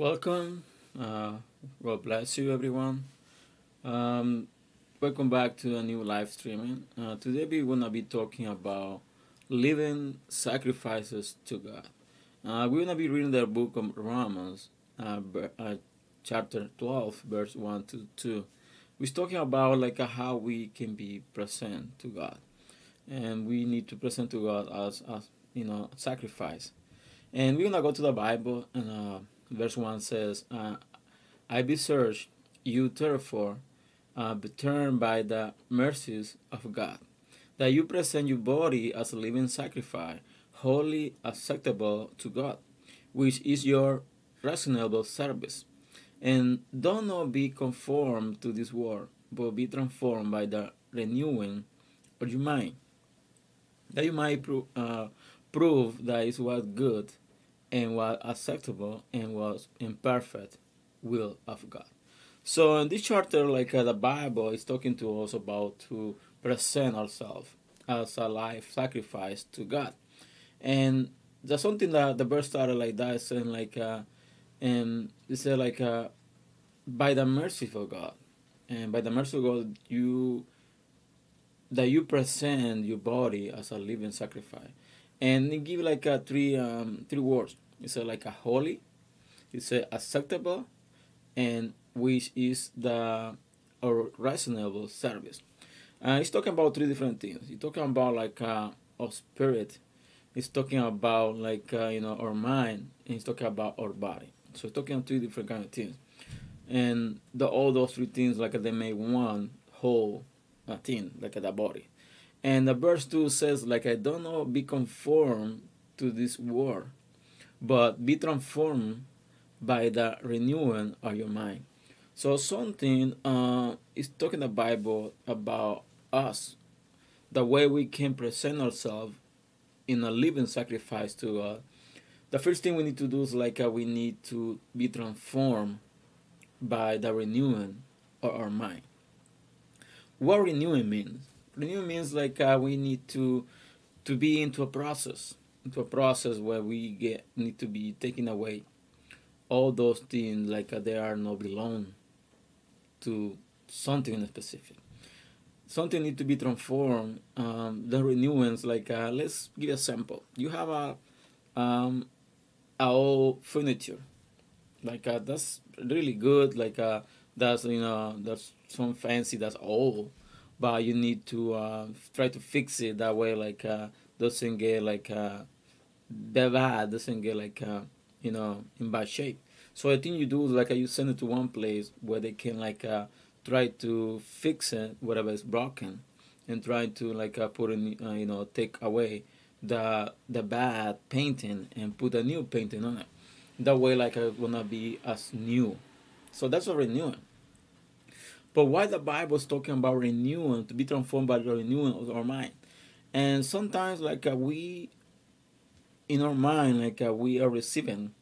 Welcome. Uh, God bless you, everyone. Um, welcome back to a new live streaming. Uh, today we're gonna be talking about living sacrifices to God. Uh, we're gonna be reading the book of Romans, uh, uh, chapter twelve, verse one to two. We're talking about like how we can be present to God, and we need to present to God as as you know sacrifice. And we're gonna go to the Bible and uh, verse 1 says, uh, I beseech you therefore, uh, be turned by the mercies of God, that you present your body as a living sacrifice, holy acceptable to God, which is your reasonable service. And do not be conformed to this world, but be transformed by the renewing of your mind, that you might pro- uh, prove that is what good and was acceptable and was in perfect will of God. So in this chapter, like uh, the Bible is talking to us about to present ourselves as a life sacrifice to God, and there's something that the verse started like that, saying like, uh, and it said like, uh, by the mercy of God, and by the mercy of God, you that you present your body as a living sacrifice and it give like a three um, three words. It's a, like a holy, it's a acceptable, and which is the or reasonable service. Uh, he's talking about three different things. It's talking about like uh, our spirit. It's talking about like uh, you know our mind, and he's talking about our body. So he's talking about three different kind of things, and the all those three things like they make one whole uh, thing, like the body. And the verse 2 says, like, I don't know, be conformed to this world, but be transformed by the renewing of your mind. So something uh, is talking the Bible about us, the way we can present ourselves in a living sacrifice to God. The first thing we need to do is like uh, we need to be transformed by the renewing of our mind. What renewing means? Renewing means like uh, we need to to be into a process, into a process where we get need to be taking away all those things like uh, they are not belong to something specific. Something need to be transformed. Um, the renewance, like uh, let's give a sample. You have a um, a old furniture, like uh, that's really good. Like uh, that's you know that's some fancy that's old but you need to uh, try to fix it that way like uh, doesn't get like uh, bad doesn't get like uh, you know in bad shape. So i think you do like you send it to one place where they can like uh, try to fix it whatever is broken and try to like uh, put in uh, you know take away the the bad painting and put a new painting on it. That way like it will not be as new. So that's a renewing but why the Bible is talking about renewing, to be transformed by the renewing of our mind. And sometimes, like uh, we, in our mind, like uh, we are receiving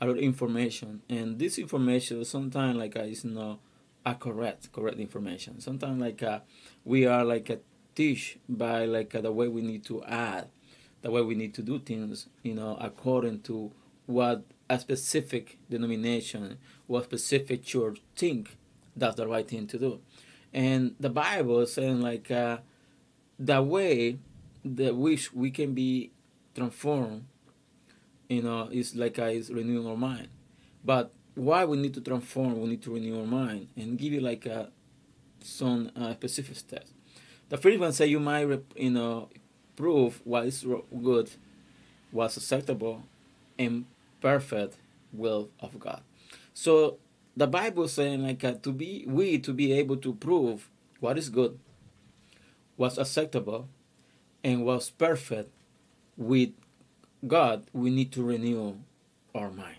a lot of information, and this information sometimes like uh, is not a correct, correct information. Sometimes like uh, we are like a teach by like uh, the way we need to add, the way we need to do things, you know, according to what a specific denomination, what specific church think that's the right thing to do. And the Bible saying like uh, the way that which we can be transformed, you know, is like uh, is renewing our mind. But why we need to transform, we need to renew our mind and give you like a, some uh, specific steps. The first one say you might, you know, prove what is good, what's acceptable, and perfect will of God. So the Bible saying like uh, to be we to be able to prove what is good, what's acceptable, and what's perfect with God, we need to renew our mind.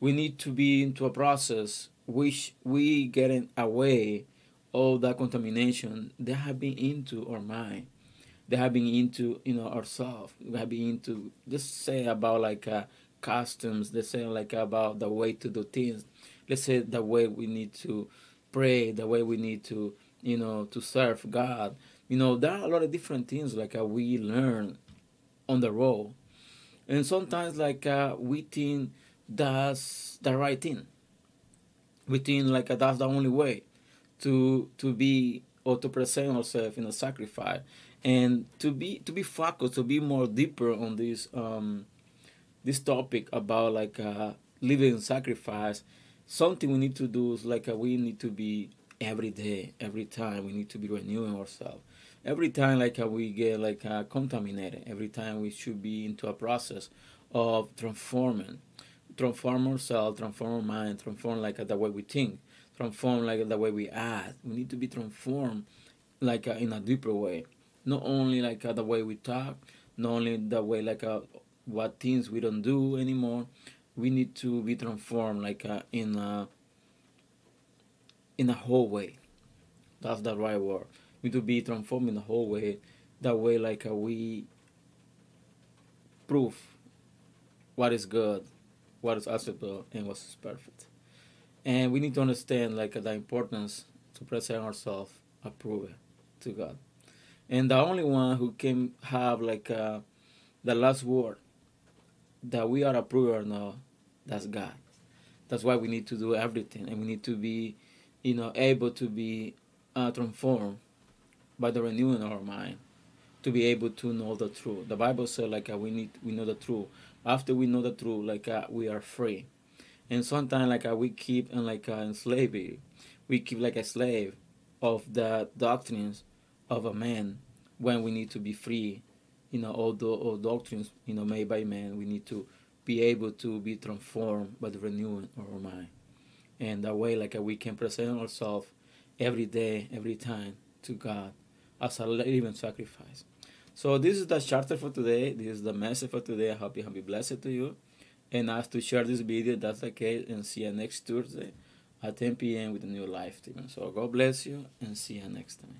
We need to be into a process which we getting away all that contamination that have been into our mind. They have been into you know ourselves. We have been into just say about like uh, customs. They say like about the way to do things let's say the way we need to pray, the way we need to, you know, to serve God. You know, there are a lot of different things like uh, we learn on the road. And sometimes like uh, we think that's the right thing. We think like that's the only way to to be or to present ourselves in a sacrifice and to be to be focused to be more deeper on this um this topic about like uh living sacrifice something we need to do is like uh, we need to be every day every time we need to be renewing ourselves. Every time like uh, we get like uh, contaminated every time we should be into a process of transforming transform ourselves transform our mind transform like the way we think transform like the way we act. We need to be transformed like in a deeper way. Not only like the way we talk not only the way like what things we don't do anymore we need to be transformed like uh, in a in a whole way. That's the right word. We need to be transformed in a whole way. That way like uh, we prove what is good what is acceptable and what is perfect. And we need to understand like the importance to present ourselves approved to god. And the only one who can have like uh, the last word that we are approved or not that's god. That's why we need to do everything and we need to be you know able to be uh, transformed by the renewing of our mind to be able to know the truth. The bible said like uh, we need we know the truth. After we know the truth like uh, we are free. And sometimes like uh, we keep in like uh, in slavery we keep like a slave of the doctrines of a man when we need to be free. You know all the all doctrines you know made by man we need to be able to be transformed by the renewing of our mind. And that way like uh, we can present ourselves every day every time to god as a living sacrifice. So this is the charter for today. This is the message for today. I hope you have been blessed to you. And ask to share this video that's the case and see you next thursday at 10 p.m with a new live stream. So god bless you and see you next time